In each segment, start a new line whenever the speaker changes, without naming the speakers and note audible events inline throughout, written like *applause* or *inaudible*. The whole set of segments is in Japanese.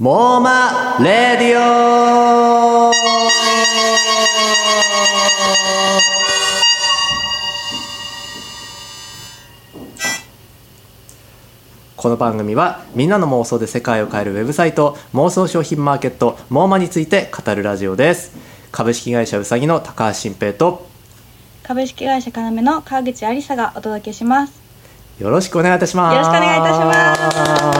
モーマレディオ。この番組はみんなの妄想で世界を変えるウェブサイト妄想商品マーケットモーマについて語るラジオです。株式会社うさぎの高橋新平と
株式会社かなめの川口ありさがお届けします。
よろしくお願いいたします。
よろしくお願いいたします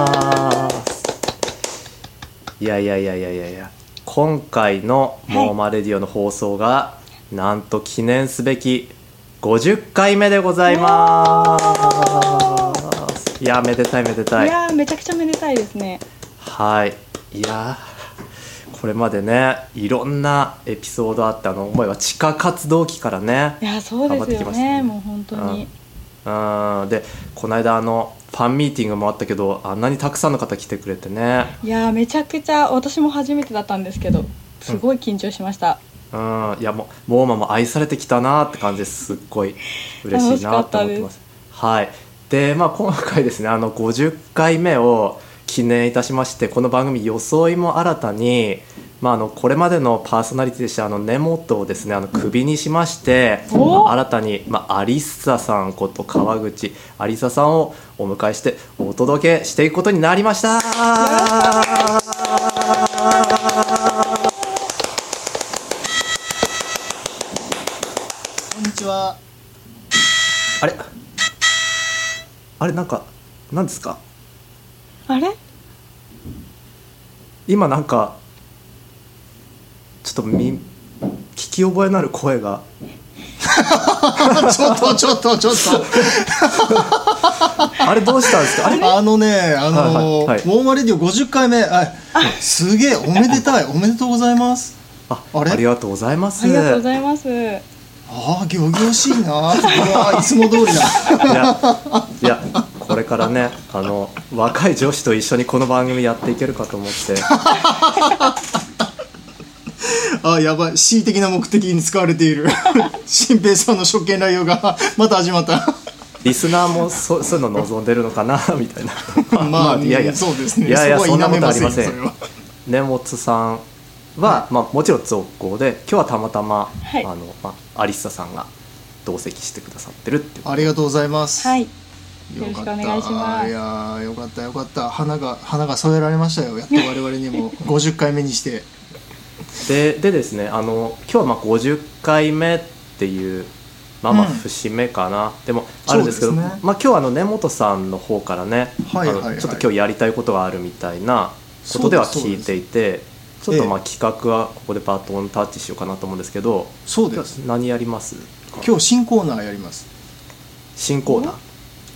いやいやいやいやいや。いや今回のモーマレディオの放送が、なんと記念すべき50回目でございます。いやめでたいめでたい。
いやーめちゃくちゃめでたいですね。
はい。いやーこれまでねいろんなエピソードあってあの思いは地下活動期からね
いやそうですよ
頑張ってきましたね。
ねもう本当に。
うん。でこの間あのファンミーティングもあったけどあんなにたくさんの方来てくれてね。
いやーめちゃくちゃ私も初めてだったんですけどすごい緊張しました、
うん。いやもうモーマも愛されてきたなって感じですすっごい嬉しいなと思ってます。はい。でまあ今回ですねあの50回目を記念いたしましてこの番組装いも新たにまあ、あのこれまでのパーソナリティでしたあの根本をですねあのクビにしまして
お
新たに、まあ、アリッサさんこと川口アリサさんをお迎えしてお届けしていくことになりました。
こんにちは。
あれ？あれなんか何ですか？
あれ？
今なんかとみ聞き覚えのある声が。*laughs*
ちょっとちょっとちょっ *laughs*
あれどうしたんですか？あ
のね、あの
はいはいはい。
モーマレディオ50回目、あ、すげえおめでたい、おめでとうございます。
あ
あれ？
ありがとうございます。
ありがとうございます。
ああ、行々しいな。いつも通りだ。
いやいやこれからねあの若い女子と一緒にこの番組やっていけるかと思って *laughs* *laughs*
あ、やばい、恣意的な目的に使われている。*laughs* 新平さんの職権乱用がまた始まった。
リスナーもそそういうの望んでるのかな *laughs* みたいな
まあ、
いやいや
そうですね。
いやいや
そ
んなことあ
は否めませんよ。
りません。根本さんは、まあ、もちろん続行で今日はたまたま、
はい
あのまあ、アリッサさんが同席してくださってるって
ありがとうございます。
はい
よ
ろしく
かった
お願いします
いやーよかったよかった花が花が添えられましたよやっと我々にも50回目にして
ででですねあの今日はまあ50回目っていうまあまあ
うん。
節目かな、でもあるんですけど
ね。
まあ、今日はあの根本さんの方からね、
はいはいはい。
ちょっと今日やりたいことがあるみたいなことでは聞いていてちょっとまあ
え
企画はここでバトンタッチしようかなと思うんですけど
そうです。
何やります
今日新コーナーやります。
新コーナー。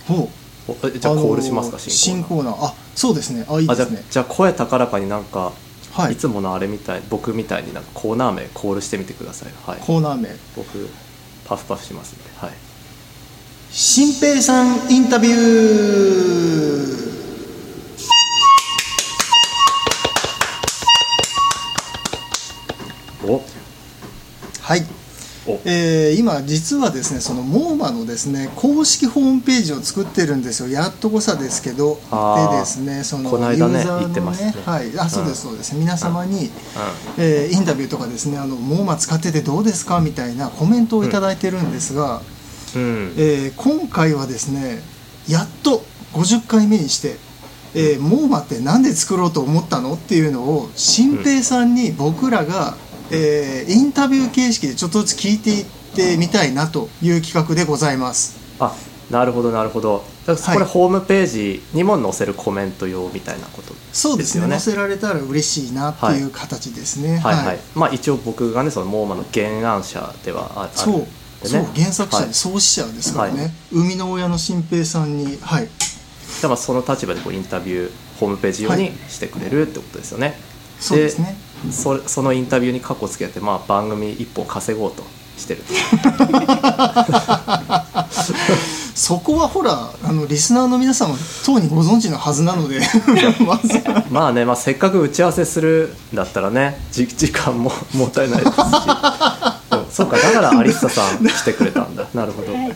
ほう。
じゃあコールしますか？
あのー
新コーナー。
あそうですね。あいいですね。
じゃあ声高らかになんか、
はい。
い、つものあれみたい僕みたいになんかコーナー名コールしてみてください。はい。
コーナー名。
僕パフパフしますんで。はい。
新平さんインタビューえー今実はですねそのモーマのですね公式ホームページを作ってるんですよ。やっとこさですけど。でですねそのユーザーの
ね
はい。あそうですそうです、皆様に、
う
えーインタビューとかですねあのモーマ使っててどうですかみたいなコメントをいただいてるんですが、
んうん。
えー今回はですねやっと50回目にして、えーモーマって何で作ろうと思ったのっていうのを新平さんに僕らが、えーインタビュー形式でちょっとずつ聞いていってみたいなという企画でございます。
あなるほどなるほど。これ
はい。
ホームページにも載せるコメント用みたいなこと
そうですね。
よね
載せられたら嬉しいなっていう形ですね。
はいはい、まあ一応僕がねそのモーマの原案者ではあある
そう、
ね。
そう原作者
はい。
で創始者ですからね、
はい。
生みの親の新平さんにはい。
じあその立場でこうインタビューホームページ用にしてくれるってことですよね、
そうですね
それそのインタビューに過去つけて、まあ、番組一本稼ごうとしてる *laughs*
そこはほらあのリスナーの皆さんはとうにご存知のはずなので *laughs* ま
あね、まあ、せっかく打ち合わせするんだったらねじ時間も *laughs* もったいないですし。うんそうかだからアリッサさん来てくれたんだ。なるほど、
はい。
うん、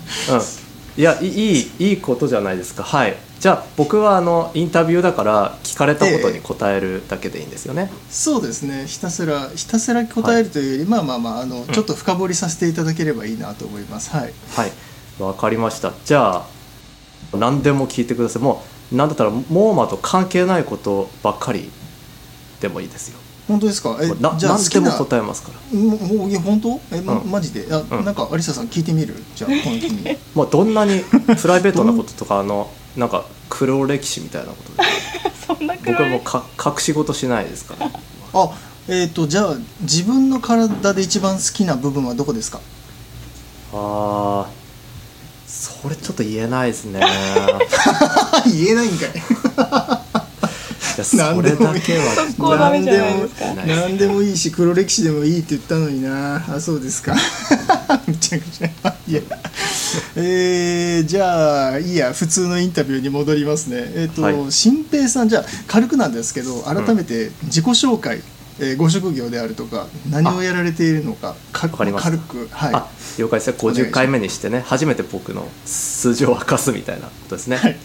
いいやいいいいことじゃないですか。はい。じゃあ僕はあのインタビューだから聞かれたことに答えるだけでいいんですよね、
そうですね。ひたすらひたすら答えるというより、まあまあまああの、ちょっと深掘りさせていただければいいなと思います。はい。
はい。わかりました。じゃあ何でも聞いてください。もうなんだったらモーマと関係ないことばっかりでもいいですよ
本当ですか？え
な
じゃあ
何でも答えますから。
もうもういや本当え、ま
うん。
マジで？あ、
うん。
なんか有沙さん聞いてみる？じゃあこの日に。*laughs*
もうどんなにプライベートなこととかあのなんか黒歴史みたいなことで。*laughs*
そんな
僕はもうか隠し事しないですから。
あえっ、とじゃあ自分の体で一番好きな部分はどこですか？
あーそれちょっと言えないですね。い *laughs*
言えないんかい
やそれだけは。
そこダメじゃないですか。
何でもいいし黒歴史でもいいって言ったのにな。あそうですか。*laughs* めちゃくちゃ。いや。えー、じゃあいいや。普通のインタビューに戻りますね。えっ、と、
はい。
新平さんじゃあ軽くなんですけど改めて自己紹介、えーご職業であるとか何をやられているのかか
わかりました
軽くはい。
あ了解です。ね50回目にしてね初めて僕の数字を明かすみたいなことですね。
はい。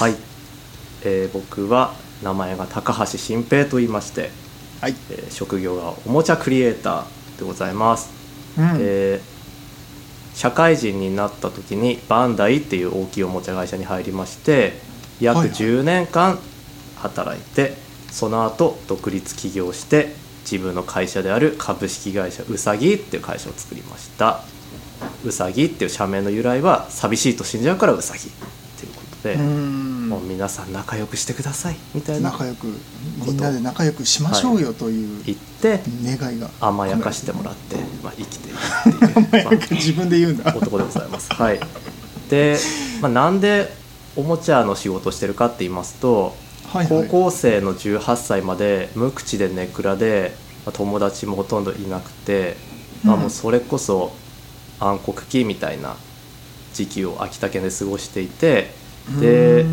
はい、えー僕は名前が高橋新平と言いまして、
はい、
えー職業がおもちゃクリエイターでございます、
うん。
えー社会人になった時にバンダイっていう大きいおもちゃ会社に入りまして約
はいはい。
10年間働いて、その後独立起業して自分の会社である株式会社うさぎっていう会社を作りました。うさぎっていう社名の由来は寂しいと死んじゃうからうさぎっていうことで、
うーん
もう皆さん仲良くしてくださいみたいな。
仲良くみんなで仲良くしましょうよという
言って
願いが。
甘やかしてもらって、まあ、生きているっていう、まあ
自分で言うんだ。
男でございます。はい、で、まあ、なんでおもちゃの仕事をしてるかって言いますと、
はいはい。
高校生の18歳まで無口でネクラで、まあ友達もほとんどいなくて、まあ、
うん。
もうそれこそ暗黒期みたいな時期を秋田県で過ごしていて
う
で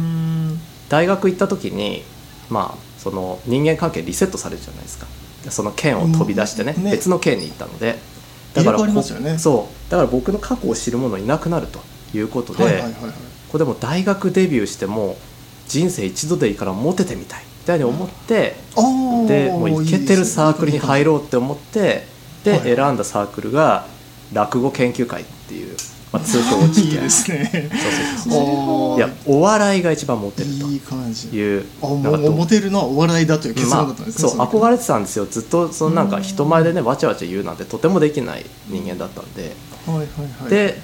大学行った時にまあその人間関係リセットされるじゃないですか。でその県を飛び出してね,、
うんね。
別の県に行ったので。
入れ替わりますよね。
こそう。だから僕の過去を知る者いなくなるということで、
はいはいはいはい。
これでも大学デビューしても人生一度でいいからモテてみたい。みたいに思って、
あー。
でもうイケてるサークルに入ろうって思ってで、
はい。
選んだサークルが落語研究会っていう、まあ、通称落研
いいですね
そうそう。そういやお笑いが一番モテる
いい感じ。
という
あもうモテるのはお笑いだという結論だったんですね、
まあ、そう
れ
憧れてたんですよ。ずっとそのなんか人前でねわちゃわちゃ言うなんてとてもできない人間だったんで、
はいはいはい。
で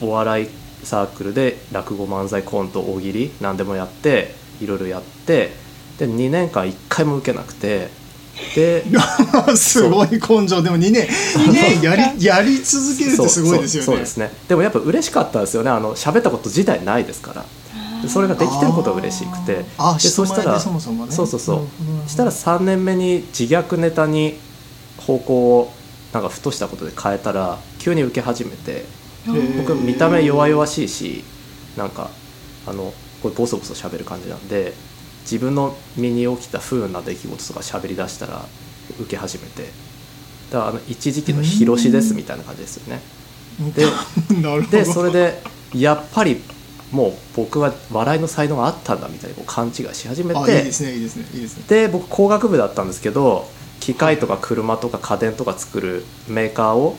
お笑いサークルで落語漫才コント大喜利何でもやっていろいろやってで2年間1回も受けなくて。で *laughs*
すごい根性。でも2年2年やり *laughs* やり続けるってすごいですよね。
そうですね。でもやっぱ嬉しかったですよね。あの喋ったこと自体ないですから。でそれができてることが嬉しくて。でそしたら
そもそもね。
そうそうそう、
うんうんうん。
したら3年目に自虐ネタに方向をなんかふとしたことで変えたら急に受け始めて僕見た目弱々しいしなんかあのこれボソボソ喋る感じなんで自分の身に起きた不運な出来事とか喋り出したら受け始めて。だからあの一時期の「ひろしです」みたいな感じですよね。で *laughs* それでやっぱりもう僕は笑いの才能があったんだみたいにこう勘違いし始めて。
あいいですねいいですねいいですね。
で僕工学部だったんですけど機械とか車とか家電とか作るメーカーを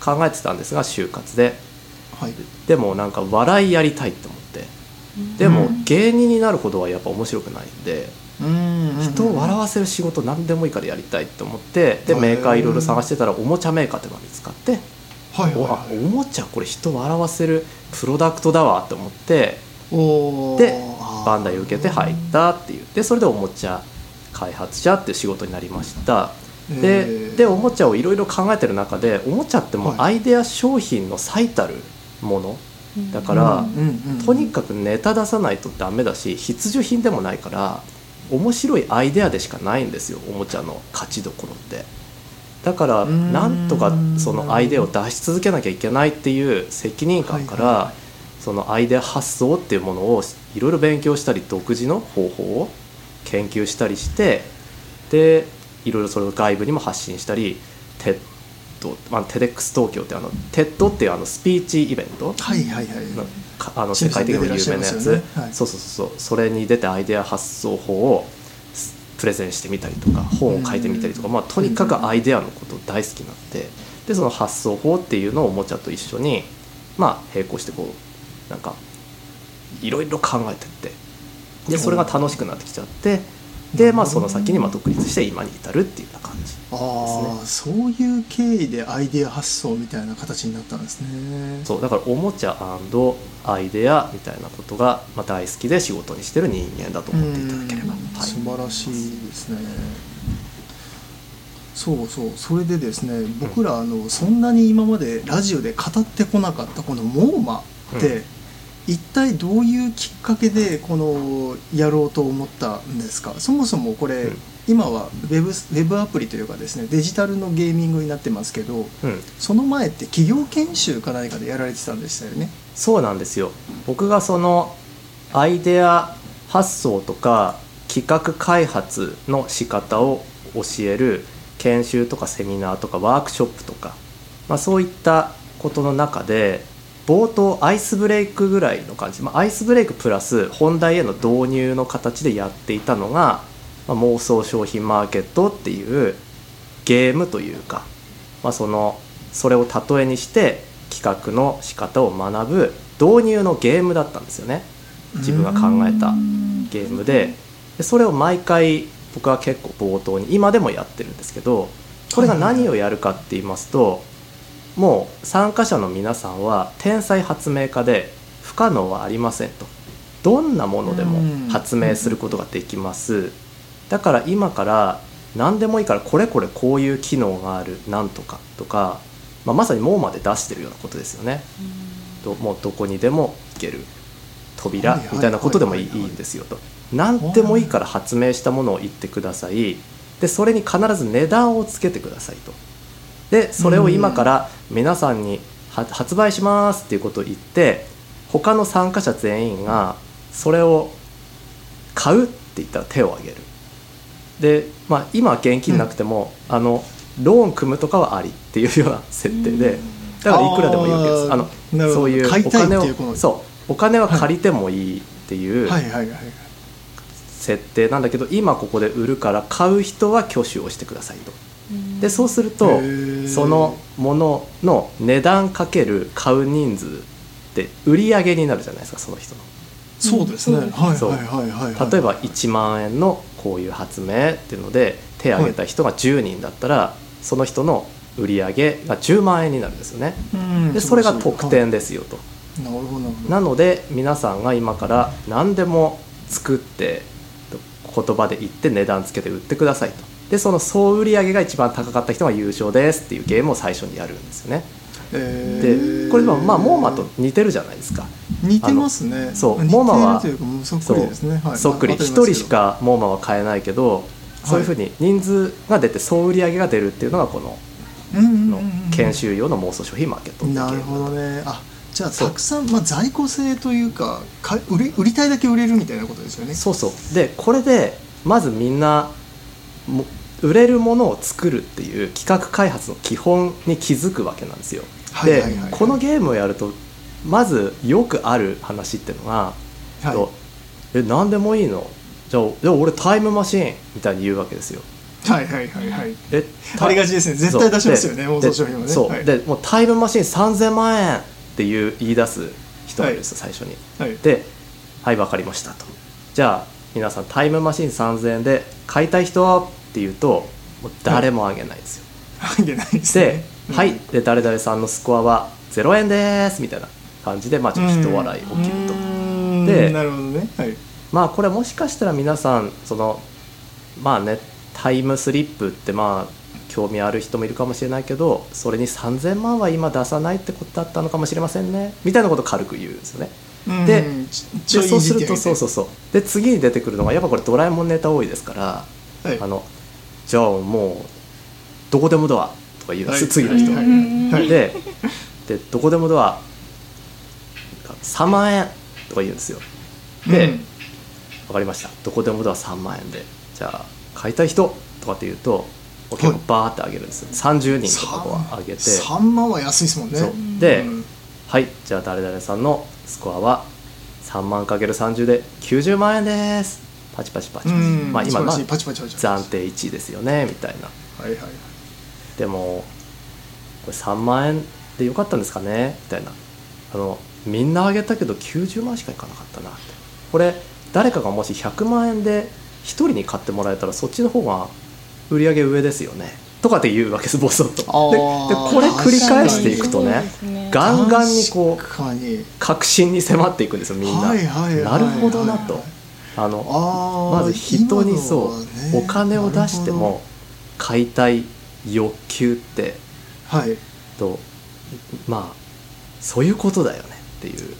考えてたんですが就活で。
はい。
でもなんか笑いやりたいってでも芸人になるほどはやっぱ面白くないんで
うん
人を笑わせる仕事何でもいいからやりたいと思ってでメーカーいろいろ探してたらおもちゃメーカーっていうのが見つかって
はい。は
おもちゃこれ人を笑わせるプロダクトだわって思ってでバンダイ受けて入ったっていう。でそれでおもちゃ開発者っていう仕事になりました。
え
で
ー。
でおもちゃをいろいろ考えてる中でおもちゃってもアイデア商品の最たるものだから、とにかくネタ出さないとダメだし必需品でもないから面白いアイデアでしかないんですよおもちゃの勝ちどころって。だからなんとかそのアイデアを出し続けなきゃいけないっていう責任感から、そのアイデア発想っていうものをいろいろ勉強したり独自の方法を研究したりしてでいろいろそれを外部にも発信したりてド、まあ、 TEDx 東京ってあの TED っていうあのスピーチイベント
はいはいはい。
あの世界的にも有名なやつ、
よね。はい。
そうそうそうそう。それに出てアイデア発想法をすプレゼンしてみたりとか本を書いてみたりとか、まあ、とにかくアイデアのこと大好きになってでその発想法っていうのをおもちゃと一緒にまあ並行してこうなんかいろいろ考えてって。でそれが楽しくなってきちゃってでまあその先にまあ独立して今に至るっていうような感じ
ああそういう経緯でアイデア発想みたいな形になったんですね。
そうだからおもちゃアイデアみたいなことがまあ大好きで仕事にしてる人間だと思っていただければ、
うん
はい。
素晴らしいですね。そうそうそれでですね僕らあのそんなに今までラジオで語ってこなかったこのモーマって、
うん
一体どういうきっかけでこのやろうと思ったんですか？そもそもこれ、
うん。
今はウェブウェブアプリというかですねデジタルのゲーミングになってますけど
うん、
その前って企業研修か何かでやられてたんでしたよね？
そうなんですよ。僕がそのアイデア発想とか企画開発の仕方を教える研修とかセミナーとかワークショップとか、まあ、そういったことの中で冒頭アイスブレイクぐらいの感じ、まあ、アイスブレイクプラス本題への導入の形でやっていたのが、まあ、妄想商品マーケットっていうゲームというか、まあ、そのそれを例えにして企画の仕方を学ぶ導入のゲームだったんですよね。自分が考えたゲームで。でそれを毎回僕は結構冒頭に今でもやってるんですけどこれが何をやるかって言いますともう参加者の皆さんは天才発明家で不可能はありませんと。どんなものでも発明することができます。だから今から何でもいいからこれこれこういう機能がある。なんとかとか、まあ、まさにもうまで出してるようなことですよね。どもうどこにでも行ける。扉みたいなことでもいいんですよと。何でもいいから発明したものを言ってください。でそれに必ず値段をつけてくださいとでそれを今から皆さんには発売しますっていうことを言って他の参加者全員がそれを買うって言ったら手を挙げる。で、まあ、今は現金なくても、あのローン組むとかはありっていうような設定でだからいくらでもいいわけです。
あ
のそういうお金をそう。お金は借りてもいいっていう設定なんだけど今ここで売るから買う人は挙手をしてくださいとでそうするとそのものの値段かける買う人数って売り上げになるじゃないですかその人の。
そうですね、はいはいはいはいはい。
例えば1万円のこういう発明っていうので手を挙げた人が10人だったらその人の売り上げが10万円になるんですよね。
うん
でそれが得点ですよと。
なるほどなるほど。
なので皆さんが今から何でも作って言葉で言って値段つけて売ってくださいとでその総売り上げが一番高かった人が優勝ですっていうゲームを最初にやるんですよね。
え
で
ー
これはまあモーマと似てるじゃないですか。
似てますね。
そうモーマは
そっくりですね。はい。
そっくり。1
わかりますけど
人しかモーマは買えないけどそういうふうに人数が出て総売り上げが出るっていうのがこのの
うん
研修用の妄想商品マーケットっていう。ゲーム
なるほどね。あじゃあたくさん、まあ、在庫制というかか売り売りたいだけ売れるみたいなことですよね。
そうそう。でこれでまずみんなも売れるものを作るっていう企画開発の基本に気づくわけなんですよ。で
はいはいはい。はい
このゲームをやるとまずよくある話っていうのが、
はい。
とえ何でもいいの？じゃあじゃあ俺タイムマシーンみたいに言うわけですよ。
はいはいはいはい。
え
ありがちですね。絶対出しますよね妄想商品はね。
でそう、
はい。
でもうタイムマシーン3000万円っていう言い出す人がいるんですよ、最初に。
はい。
で「はい分かりました」と「じゃあ皆さんタイムマシン3000円で買いたい人は?」って言うともう誰もあげないんですよ、
あげないです
で
ね「
はい。で誰々さんのスコアは0円です」みたいな感じでまあちょっと人笑い起きると、
る
で
なるほどね。はい。
まあこれもしかしたら皆さんそのまあねタイムスリップってまあ興味ある人もいるかもしれないけどそれに3000万は今出さないってことだったのかもしれませんね。みたいなことを軽く言うんですよね。
うん。
でそうするとそうそうそう。で次に出てくるのがやっぱこれドラえもんネタ多いですから
はい。
あのじゃあもうどこでもドアとか言い出す、
はい
次の人、
はいはい
ででどこでもドア3万円とか言うんですよ。で、
うん。
分かりました。どこでもドア3万円で。じゃあ買いたい人とかって言うとを結構バーって上げるんですよ。30人とかこう上げて。
3万は安いですもんね。
で、
う。ん。
はい。じゃあ誰々さんのスコアは3万かける30で90万円ですパチパチパチパチ、
うん。
まあ今のは
素晴らしい。パチパチパチパチ。
暫定1位ですよねみたいな。
はいはい
でもこれ3万円でよかったんですかねみたいな。あのみんなあげたけど90万しかいかなかったな。ってこれ誰かがもし100万円で1人に買ってもらえたらそっちの方が売り上げ上ですよね。とかって言うわけですボソッと。でこれ繰り返していくとね
ね
ガンガンにこう
確
信に迫っていくんですよみんな、
はいはいはい
なるほどなと。
はい
あのまず人にそう、
ね
お金を出しても買いたい欲求って
なる
とまあそういうことだよねっていう。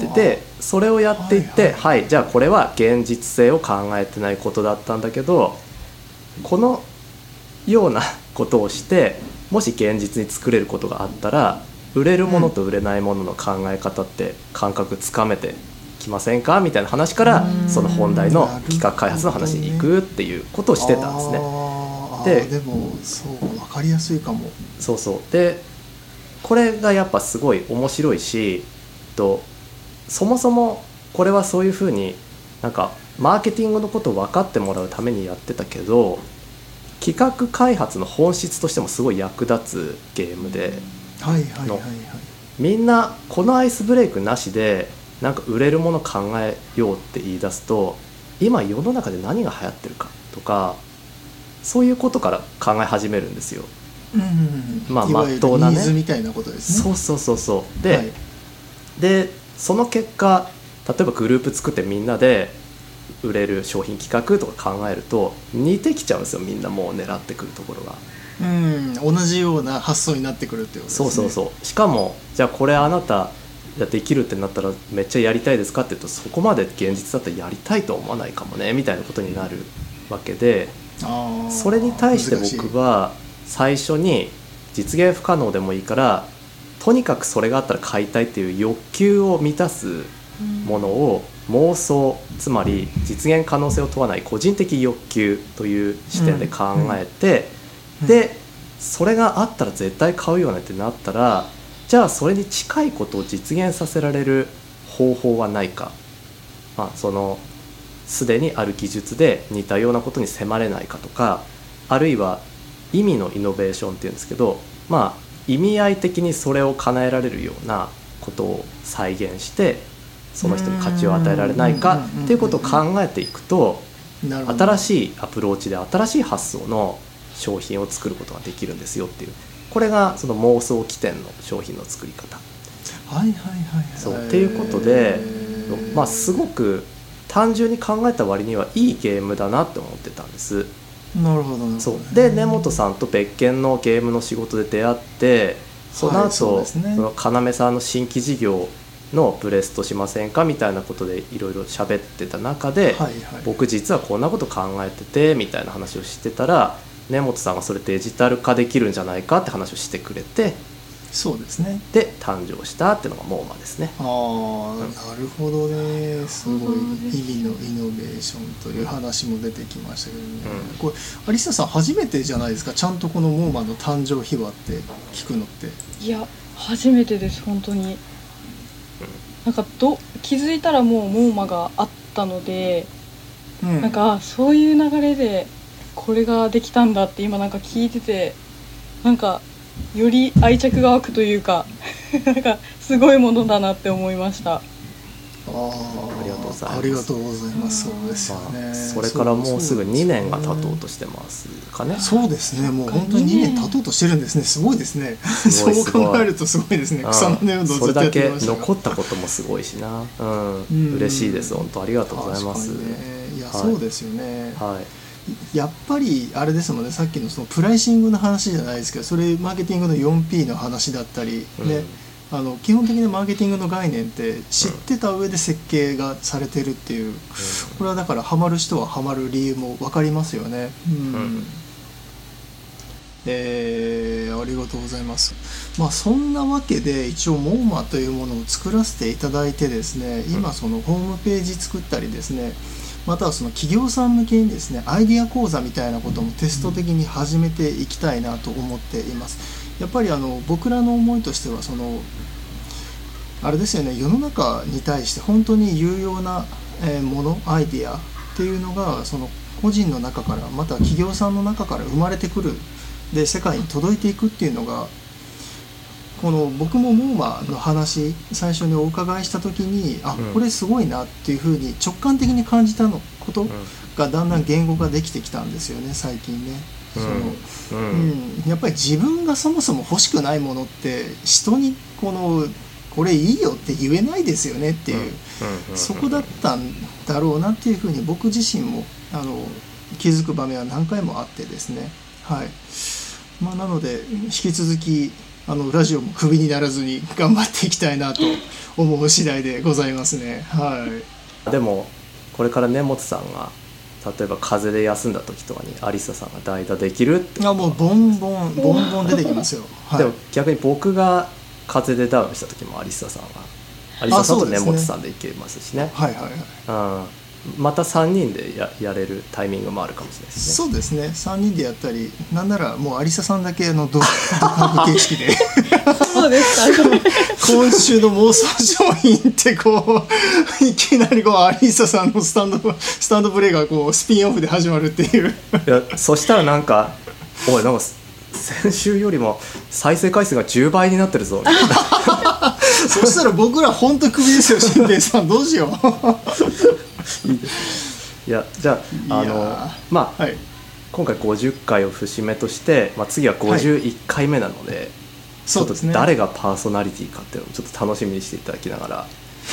ででそれをやっていって、
はい
は
はいい
じゃあこれは現実性を考えてないことだったんだけどこのような *laughs* ことをしてもし現実に作れることがあったら売れるものと売れないものの考え方って感覚つかめてきませんか？みたいな話から
うん。
その本題の企画開発の話に行くっていうことをしてたんですね。で
でもそう分かりやすいかも。
そうそう。でこれがやっぱすごい面白いしとそもそもこれはそういうふうになんかマーケティングのことを分かってもらうためにやってたけど企画開発の本質としてもすごい役立つゲームでみんなこのアイスブレイクなしでなんか売れるもの考えようって言い出すと今世の中で何が流行ってるかとかそういうことから考え始めるんですよ。
うんうんうん。
まあ
いわゆる
真っ当なね。
みたいなことですね。
そうそうそうそう。で,、
はい。
でその結果例えばグループ作ってみんなで売れる商品企画とか考えると似てきちゃうんですよみんなもう狙ってくるところが、
うん。同じような発想になってくるっていうことですね。
そうそうそう。しかもじゃあこれあなたができるってなったらめっちゃやりたいですかって言うとそこまで現実だったらやりたいと思わないかもねみたいなことになるわけでそれに対して僕は最初に実現不可能でもいいからとにかくそれがあったら買いたいっていう欲求を満たすものを妄想つまり実現可能性を問わない個人的欲求という視点で考えて、でそれがあったら絶対買うよねってなったらじゃあそれに近いことを実現させられる方法はないか、まあ、そのすでにある技術で似たようなことに迫れないかとかあるいは意味のイノベーションっていうんですけどまあ意味合い的にそれを叶えられるようなことを再現してその人に価値を与えられないか
うん
っていうことを考えていくと新しいアプローチで新しい発想の商品を作ることができるんですよっていうこれがその妄想起点の商品の作り方。
はいはいはいはい。
そうっていうことでまあすごく単純に考えた割にはいいゲームだなって思ってたんです。
なるほどなるほど。
そう。で根本さんと別件のゲームの仕事で出会ってその後、
はいそね。
その要さんの新規事業のブレストしませんかみたいなことでいろいろ喋ってた中で、
はいはい。
僕実はこんなこと考えててみたいな話をしてたら根本さんがそれデジタル化できるんじゃないかって話をしてくれて
そうですね。
で誕生したっていうのがモーマですね。
ああなるほどね。すごい意味のイノベーションという話も出てきましたけどね、
うん。
これアリサさん初めてじゃないですか？ちゃんとこのモーマの誕生秘話って聞くのって。
いや初めてです本当に。なんかど気づいたらもうモーマがあったので、
うん。
なんかあそういう流れでこれができたんだって今なんか聞いててなんかより愛着が湧くというか *laughs* なんかすごいものだなって思いました。
あー
ありがとうございます。
ありがとうございます。そうですよ
まあ
ね
それからもうすぐ2年が経とう
と
としてますかね。
そうですね。もう本当に2年経とうとしてるんですね。すごいですね。
すごい *laughs*
そう考えるとすごいですね。
うん
草の根運動ずっとや
それだけ
ってきました。が
残ったこともすごいしな、うん。
うん
嬉しいです。本当ありがとうございます、
ね。いや、
はい。
そうですよね、
はい
やっぱりあれですもんね。さっきのそのプライシングの話じゃないですけどそれマーケティングの 4P の話だったり、
うん。
ねあの基本的なマーケティングの概念って知ってた上で設計がされてるっていう、これはだからハマる人はハマる理由も分かりますよね。うん。
うん
えーありがとうございます。まあそんなわけで一応モーマというものを作らせていただいてですね今そのホームページ作ったりですねまたはその企業さん向けにですねアイデア講座みたいなこともテスト的に始めていきたいなと思っています。やっぱりあの僕らの思いとしてはそのあれですよね世の中に対して本当に有用なものアイディアっていうのがその個人の中からまた企業さんの中から生まれてくる。で世界に届いていくっていうのがこの僕もモーマの話最初にお伺いした時にあ
うん。
これすごいなっていうふうに直感的に感じたのことがだんだん言語ができてきたんですよね最近ね。その
うん。
うん、やっぱり自分がそもそも欲しくないものって人にこのこれいいよって言えないですよねっていう、そこだったんだろうなっていうふうに僕自身もあの気づく場面は何回もあってですね。はい。まあなので引き続きあのラジオもクビにならずに頑張っていきたいなと思う次第でございますね。はい。
でもこれから根本さんが例えば風邪で休んだ時とかにアリサさんが代打できるって、
あもうボンボンボンボン出てきますよ。はい。
でも逆に僕が風邪でダウンした時もアリサさんがアリサさんと根本さんでいけますしね。
はいはいはい。
うん、また3人でややれるタイミングもあるかもしれないですね。
そうですね。3人でやったりなんならもう有沙さんだけあの独独白形式で。
そうですか。
今週の妄想商品ってこう *laughs* いきなりこう有沙さんのスタンドスタンドプレーがこうスピンオフで始まるっていう。
いやそしたらなんか「おいなんか先週よりも再生回数が10倍になってるぞ」みたいな
そしたら僕ら本当クビですよ新平さん。どうしよう
いやじゃああの
ー。
まあ、
はい。
今回50回を節目として、まあ、次は51回目なので、ちょっと
そうですね。
誰がパーソナリティかっていうのをちょっと楽しみにしていただきながら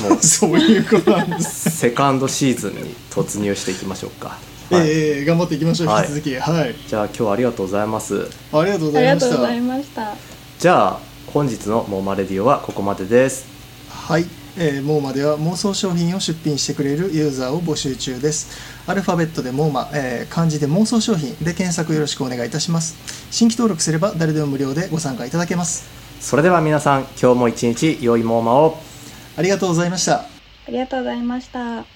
もう *laughs*
そういうことなんです。
セカンドシーズンに突入していきましょうか、
え
はい。
え頑張っていきましょう。
はい。
引き続き。はい、
じゃあ今日はありがとうございます。
ありがとうご
ありが
ざいました。
とうございました。
じゃあ本日の「モーマレディオ」はここまでです。
はい、えー、モーマでは妄想商品を出品してくれるユーザーを募集中です。アルファベットでモーマ、えー漢字で妄想商品で検索よろしくお願いいたします。新規登録すれば誰でも無料でご参加いただけます。
それでは皆さん今日も一日良いモーマを。
ありがとうございました。
ありがとうございました